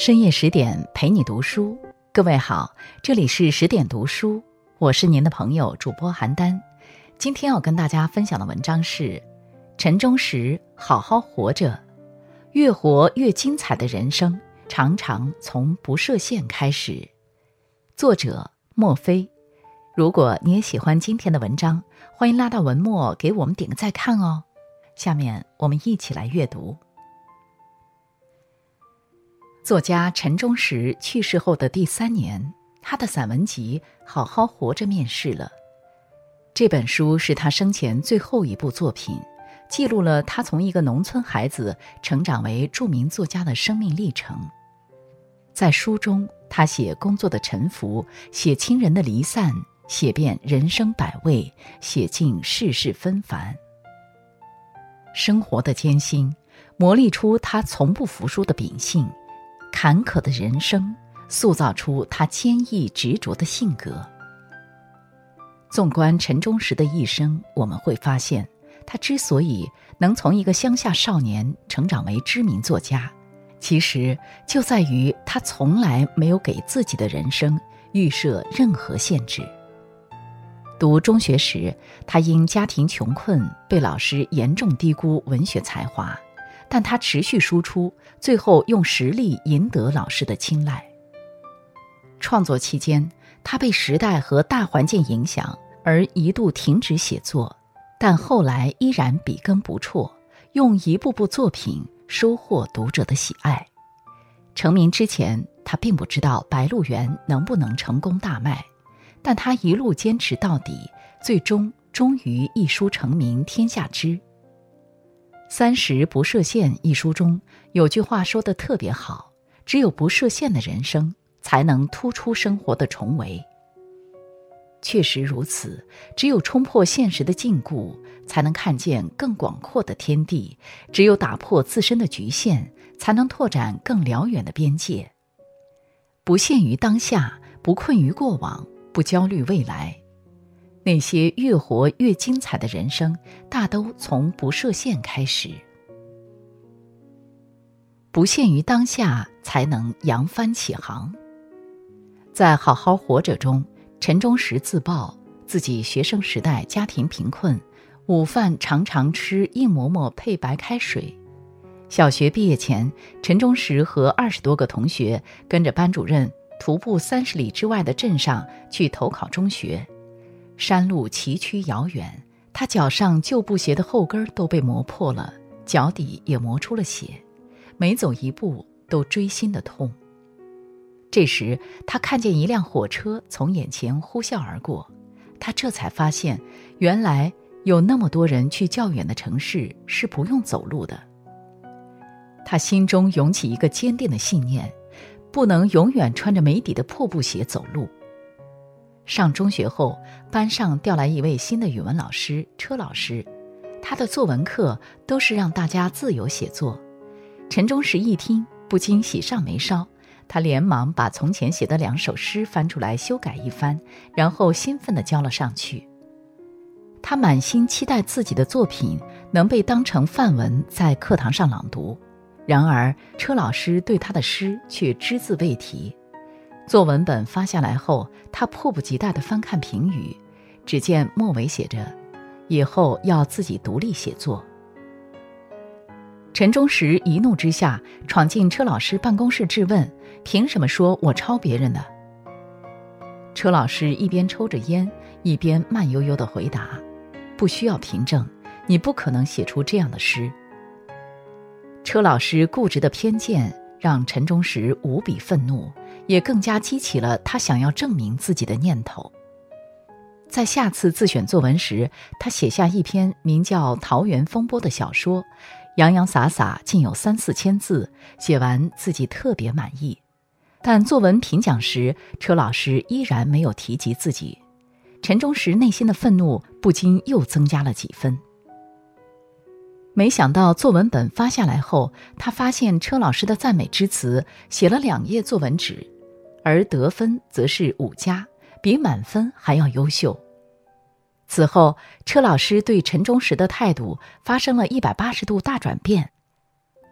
深夜十点陪你读书，各位好，这里是十点读书，我是您的朋友主播邯郸。今天要跟大家分享的文章是陈忠实好好活着，越活越精彩的人生，常常从不设限开始。作者莫非。如果你也喜欢今天的文章，欢迎拉到文末给我们点个再看哦。下面我们一起来阅读。作家陈忠实去世后的第三年，他的散文集《好好活着》面世了。这本书是他生前最后一部作品，记录了他从一个农村孩子成长为著名作家的生命历程。在书中，他写工作的沉浮，写亲人的离散，写遍人生百味，写尽世事纷繁。生活的艰辛，磨砺出他从不服输的秉性。坎坷的人生塑造出他坚毅执着的性格。纵观陈忠实的一生，我们会发现，他之所以能从一个乡下少年成长为知名作家，其实就在于他从来没有给自己的人生预设任何限制。读中学时，他因家庭穷困，被老师严重低估文学才华。但他持续输出，最后用实力赢得老师的青睐。创作期间，他被时代和大环境影响，而一度停止写作，但后来依然笔耕不辍，用一部部作品收获读者的喜爱。成名之前，他并不知道《白鹿原》能不能成功大卖，但他一路坚持到底，最终终于一书成名天下知。《三十不设限》一书中有句话说的特别好：“只有不设限的人生，才能突出生活的重围。”确实如此，只有冲破现实的禁锢，才能看见更广阔的天地；只有打破自身的局限，才能拓展更辽远的边界。不限于当下，不困于过往，不焦虑未来。那些越活越精彩的人生，大都从不设限开始。不限于当下，才能扬帆起航。在《好好活着》中，陈忠实自曝自己学生时代家庭贫困，午饭常常吃硬馍馍配白开水。小学毕业前，陈忠实和二十多个同学跟着班主任徒步三十里之外的镇上去投考中学。山路崎岖遥远，他脚上旧布鞋的后跟都被磨破了，脚底也磨出了血，每走一步都锥心的痛。这时，他看见一辆火车从眼前呼啸而过，他这才发现，原来有那么多人去较远的城市是不用走路的。他心中涌起一个坚定的信念：不能永远穿着没底的破布鞋走路。上中学后，班上调来一位新的语文老师车老师，他的作文课都是让大家自由写作。陈忠实一听，不禁喜上眉梢，他连忙把从前写的两首诗翻出来修改一番，然后兴奋地交了上去。他满心期待自己的作品能被当成范文在课堂上朗读，然而车老师对他的诗却只字未提。作文本发下来后，他迫不及待地翻看评语，只见末尾写着：“以后要自己独立写作。”陈忠实一怒之下闯进车老师办公室质问：“凭什么说我抄别人的？”车老师一边抽着烟，一边慢悠悠地回答：“不需要凭证，你不可能写出这样的诗。”车老师固执的偏见让陈忠实无比愤怒。也更加激起了他想要证明自己的念头。在下次自选作文时，他写下一篇名叫《桃园风波》的小说，洋洋洒洒竟有三四千字，写完自己特别满意。但作文评奖时，车老师依然没有提及自己。陈忠实内心的愤怒不禁又增加了几分。没想到作文本发下来后，他发现车老师的赞美之词写了两页作文纸。而得分则是五加，比满分还要优秀。此后，车老师对陈忠实的态度发生了一百八十度大转变。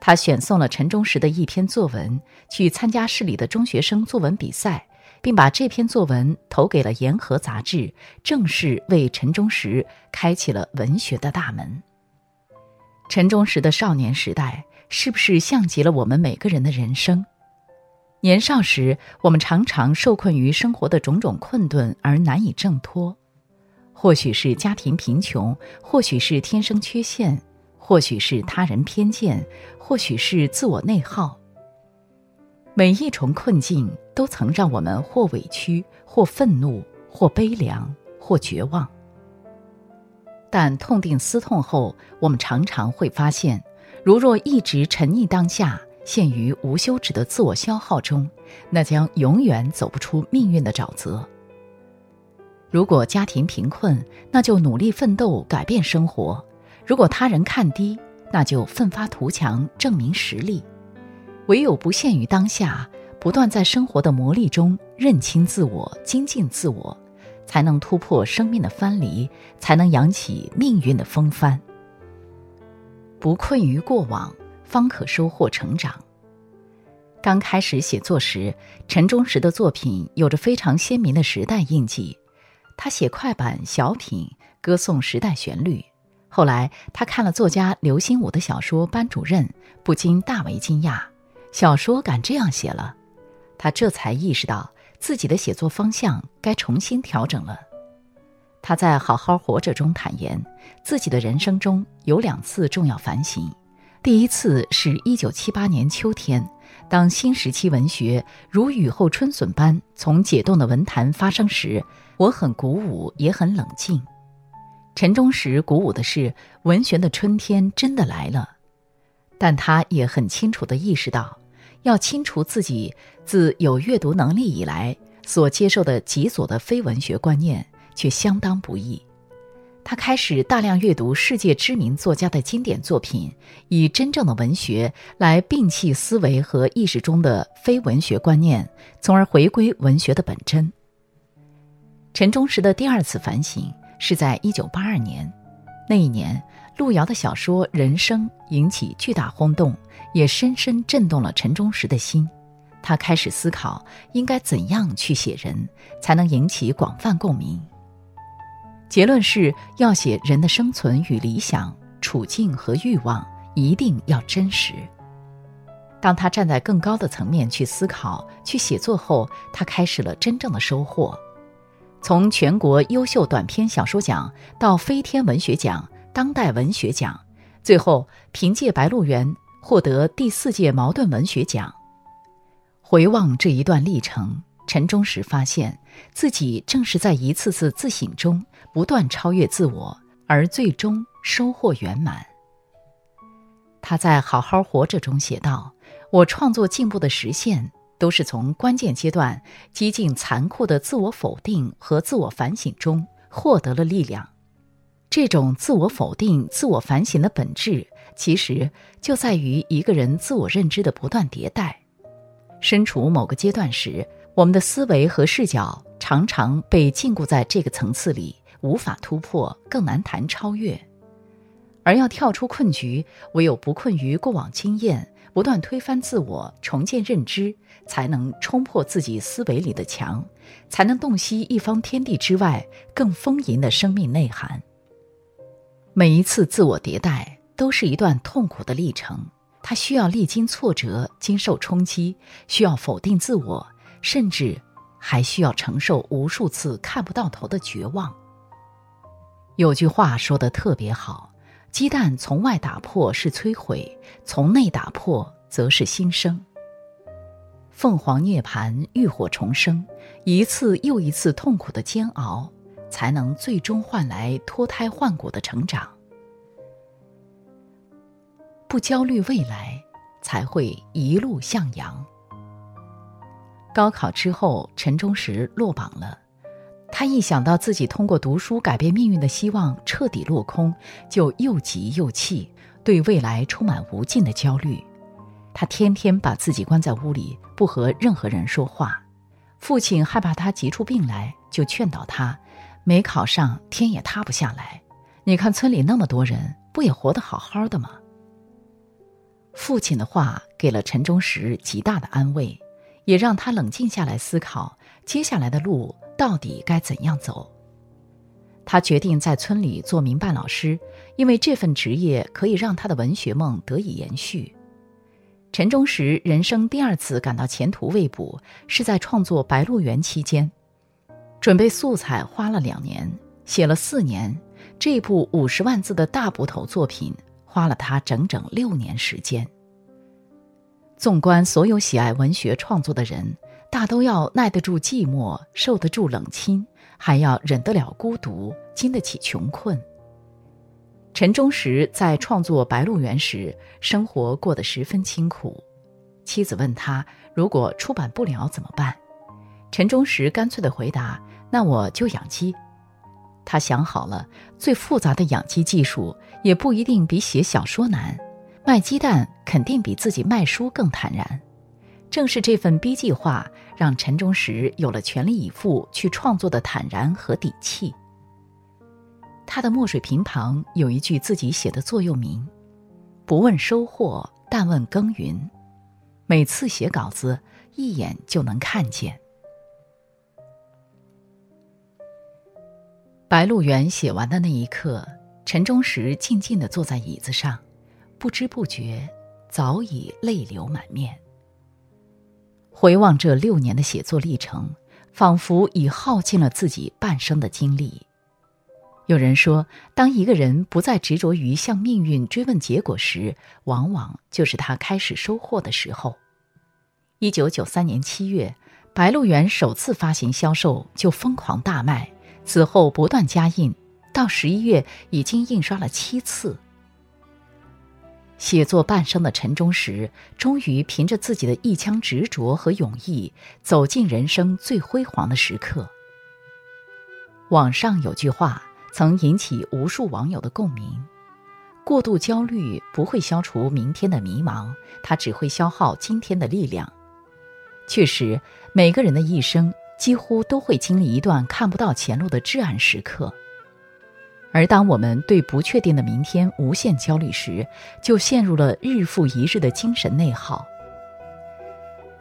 他选送了陈忠实的一篇作文去参加市里的中学生作文比赛，并把这篇作文投给了《言和》杂志，正式为陈忠实开启了文学的大门。陈忠实的少年时代，是不是像极了我们每个人的人生？年少时，我们常常受困于生活的种种困顿而难以挣脱，或许是家庭贫穷，或许是天生缺陷。或许是他人偏见，或许是自我内耗。每一重困境都曾让我们或委屈，或愤怒，或悲凉，或绝望。但痛定思痛后，我们常常会发现，如若一直沉溺当下，陷于无休止的自我消耗中，那将永远走不出命运的沼泽。如果家庭贫困，那就努力奋斗，改变生活。如果他人看低，那就奋发图强，证明实力。唯有不限于当下，不断在生活的磨砺中认清自我、精进自我，才能突破生命的藩篱，才能扬起命运的风帆。不困于过往，方可收获成长。刚开始写作时，陈忠实的作品有着非常鲜明的时代印记。他写快板、小品，歌颂时代旋律。后来，他看了作家刘心武的小说《班主任》，不禁大为惊讶：小说敢这样写了？他这才意识到自己的写作方向该重新调整了。他在《好好活着》中坦言，自己的人生中有两次重要反省。第一次是一九七八年秋天，当新时期文学如雨后春笋般从解冻的文坛发生时，我很鼓舞，也很冷静。陈忠实鼓舞的是，文学的春天真的来了，但他也很清楚地意识到，要清除自己自有阅读能力以来所接受的极左的非文学观念，却相当不易。他开始大量阅读世界知名作家的经典作品，以真正的文学来摒弃思维和意识中的非文学观念，从而回归文学的本真。陈忠实的第二次反省。是在一九八二年，那一年，路遥的小说《人生》引起巨大轰动，也深深震动了陈忠实的心。他开始思考应该怎样去写人，才能引起广泛共鸣。结论是要写人的生存与理想、处境和欲望，一定要真实。当他站在更高的层面去思考、去写作后，他开始了真正的收获。从全国优秀短篇小说奖到飞天文学奖、当代文学奖，最后凭借《白鹿原》获得第四届茅盾文学奖。回望这一段历程，陈忠实发现自己正是在一次次自省中不断超越自我，而最终收获圆满。他在《好好活着》中写道：“我创作进步的实现。”都是从关键阶段激进残酷的自我否定和自我反省中获得了力量。这种自我否定、自我反省的本质，其实就在于一个人自我认知的不断迭代。身处某个阶段时，我们的思维和视角常常被禁锢在这个层次里，无法突破，更难谈超越。而要跳出困局，唯有不困于过往经验。不断推翻自我，重建认知，才能冲破自己思维里的墙，才能洞悉一方天地之外更丰盈的生命内涵。每一次自我迭代都是一段痛苦的历程，它需要历经挫折，经受冲击，需要否定自我，甚至还需要承受无数次看不到头的绝望。有句话说的特别好。鸡蛋从外打破是摧毁，从内打破则是新生。凤凰涅槃，浴火重生，一次又一次痛苦的煎熬，才能最终换来脱胎换骨的成长。不焦虑未来，才会一路向阳。高考之后，陈忠实落榜了。他一想到自己通过读书改变命运的希望彻底落空，就又急又气，对未来充满无尽的焦虑。他天天把自己关在屋里，不和任何人说话。父亲害怕他急出病来，就劝导他：“没考上，天也塌不下来。你看村里那么多人，不也活得好好的吗？”父亲的话给了陈忠实极大的安慰，也让他冷静下来思考接下来的路到底该怎样走。他决定在村里做民办老师，因为这份职业可以让他的文学梦得以延续。陈忠实人生第二次感到前途未卜，是在创作《白鹿原》期间。准备素材花了两年，写了四年，这部五十万字的大部头作品花了他整整六年时间。纵观所有喜爱文学创作的人，大都要耐得住寂寞，受得住冷清。还要忍得了孤独，经得起穷困。陈忠实在创作《白鹿原》时，生活过得十分清苦。妻子问他：“如果出版不了怎么办？”陈忠实干脆地回答：“那我就养鸡。”他想好了，最复杂的养鸡技术也不一定比写小说难，卖鸡蛋肯定比自己卖书更坦然。正是这份逼计划，让陈忠实有了全力以赴去创作的坦然和底气。他的墨水瓶旁有一句自己写的座右铭：“不问收获，但问耕耘。”每次写稿子，一眼就能看见。《白鹿原》写完的那一刻，陈忠实静静地坐在椅子上，不知不觉，早已泪流满面。回望这六年的写作历程，仿佛已耗尽了自己半生的精力。有人说，当一个人不再执着于向命运追问结果时，往往就是他开始收获的时候。一九九三年七月，《白鹿原》首次发行销售就疯狂大卖，此后不断加印，到十一月已经印刷了七次。写作半生的陈忠实，终于凭着自己的一腔执着和勇毅，走进人生最辉煌的时刻。网上有句话曾引起无数网友的共鸣：过度焦虑不会消除明天的迷茫，它只会消耗今天的力量。确实，每个人的一生几乎都会经历一段看不到前路的至暗时刻。而当我们对不确定的明天无限焦虑时，就陷入了日复一日的精神内耗。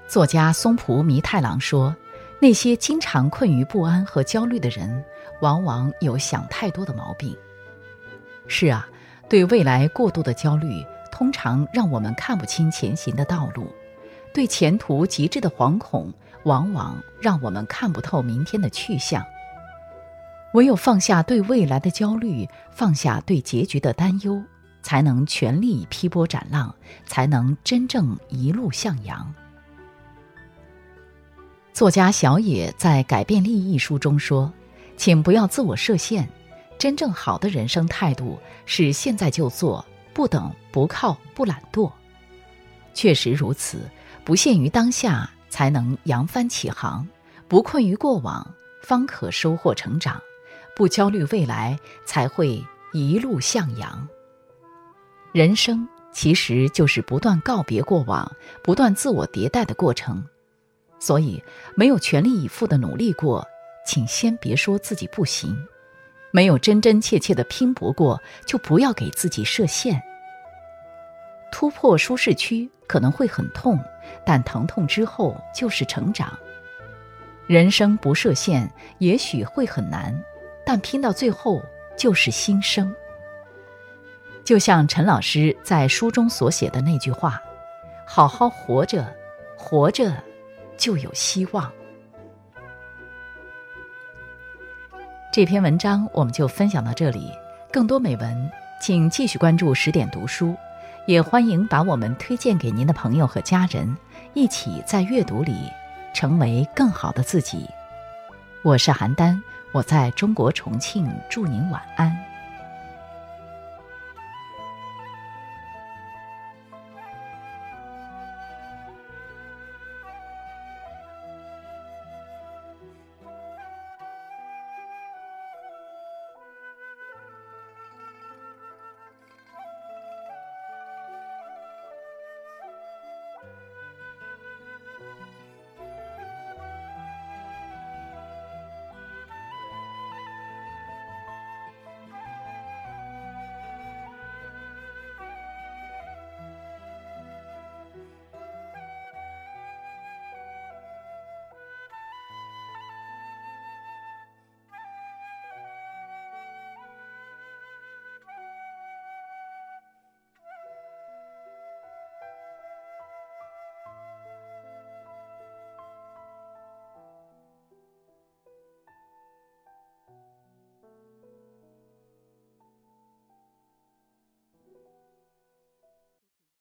作家松浦弥太郎说：“那些经常困于不安和焦虑的人，往往有想太多的毛病。”是啊，对未来过度的焦虑，通常让我们看不清前行的道路；对前途极致的惶恐，往往让我们看不透明天的去向。唯有放下对未来的焦虑，放下对结局的担忧，才能全力劈波斩浪，才能真正一路向阳。作家小野在《改变力》一书中说：“请不要自我设限，真正好的人生态度是现在就做，不等、不靠、不懒惰。”确实如此，不限于当下，才能扬帆起航；不困于过往，方可收获成长。不焦虑未来，才会一路向阳。人生其实就是不断告别过往、不断自我迭代的过程。所以，没有全力以赴的努力过，请先别说自己不行；没有真真切切的拼搏过，就不要给自己设限。突破舒适区可能会很痛，但疼痛之后就是成长。人生不设限，也许会很难。但拼到最后就是新生。就像陈老师在书中所写的那句话：“好好活着，活着就有希望。”这篇文章我们就分享到这里。更多美文，请继续关注十点读书，也欢迎把我们推荐给您的朋友和家人，一起在阅读里成为更好的自己。我是邯郸。我在中国重庆，祝您晚安。